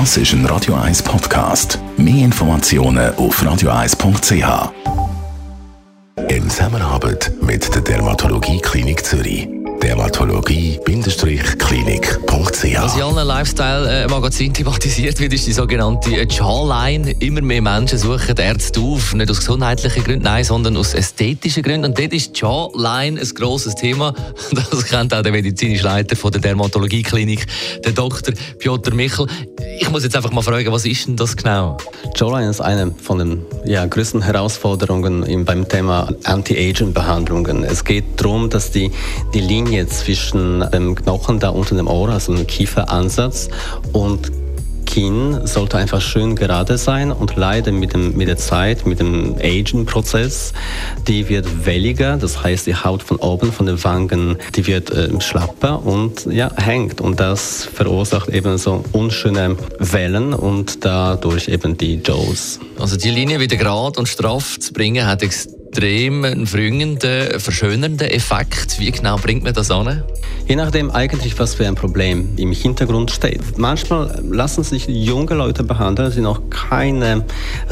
Das ist ein Radio 1 Podcast. Mehr Informationen auf radio1.ch. In Zusammenarbeit mit der Dermatologie Klinik Zürich dermatologie-klinik.ch. Was in allen Lifestyle-Magazinen thematisiert wird, ist die sogenannte Jawline. Immer mehr Menschen suchen Ärzte auf, nicht aus gesundheitlichen Gründen, nein, sondern aus ästhetischen Gründen. Und dort ist Jawline ein grosses Thema. Das kennt auch der medizinische Leiter von der Dermatologie-Klinik, der Dr. Piotr Michel. Ich muss jetzt einfach mal fragen, was ist denn das genau? Jawline ist eine von den ja, größten Herausforderungen beim Thema Anti-Aging-Behandlungen. Es geht darum, dass die, die Linie Linie zwischen dem Knochen da unter dem Ohr, also dem Kieferansatz, und Kinn sollte einfach schön gerade sein und leider mit, dem, mit der Zeit, mit dem Aging-Prozess, die wird welliger, das heißt die Haut von oben, von den Wangen, die wird äh, schlapper und ja, hängt und das verursacht eben so unschöne Wellen und dadurch eben die Jaws. Also die Linie wieder gerade und straff zu bringen, hat extrem einen frühenden, verschönernden Effekt. Wie genau bringt man das an? Je nachdem eigentlich, was für ein Problem im Hintergrund steht. Manchmal lassen sich junge Leute behandeln, die noch keine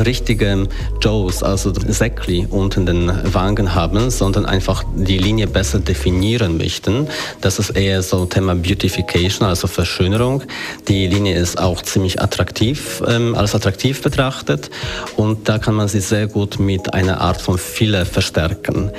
richtigen Jaws, also Säckli unter den Wangen haben, sondern einfach die Linie besser definieren möchten. Das ist eher so Thema Beautification, also Verschönerung. Die Linie ist auch ziemlich attraktiv, ähm, als attraktiv betrachtet und da kann man sie sehr gut mit einer Art von viel Fille verstärken.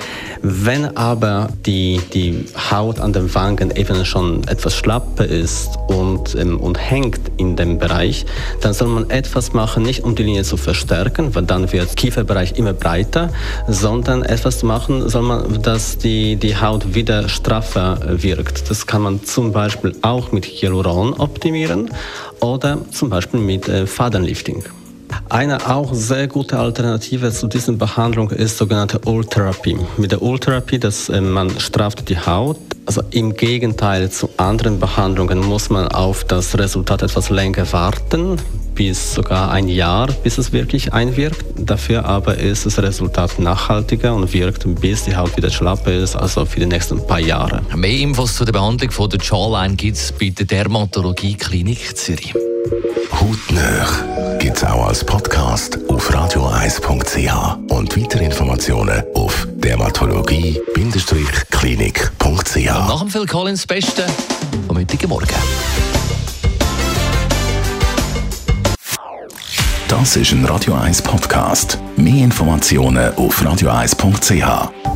Wenn aber die, die Haut an den Wangen eben schon etwas schlapper ist und, ähm, und hängt in dem Bereich, dann soll man etwas machen, nicht um die Linie zu verstärken, weil dann wird der Kieferbereich immer breiter, sondern etwas machen soll man, dass die, die Haut wieder straffer wirkt. Das kann man zum Beispiel auch mit Hyaluron optimieren oder zum Beispiel mit äh, Fadenlifting. Eine auch sehr gute Alternative zu dieser Behandlung ist sogenannte Ultherapie. Mit der Ultherapie, dass äh, man strafft die Haut. Also im Gegenteil zu anderen Behandlungen muss man auf das Resultat etwas länger warten, bis sogar ein Jahr, bis es wirklich einwirkt. Dafür aber ist das Resultat nachhaltiger und wirkt, bis die Haut wieder schlapp ist, also für die nächsten paar Jahre. Mehr Infos zu der Behandlung von der Jawline gibt es bei der Dermatologie Klinik Zürich. Hautnöch gibt es auch als Podcast auf radioeis.ch und weitere Informationen auf dermatologie-klinik.ch. Nach dem Phil Collins Beste am heutigen Morgen. Das ist ein Radio 1 Podcast. Mehr Informationen auf radioeis.ch.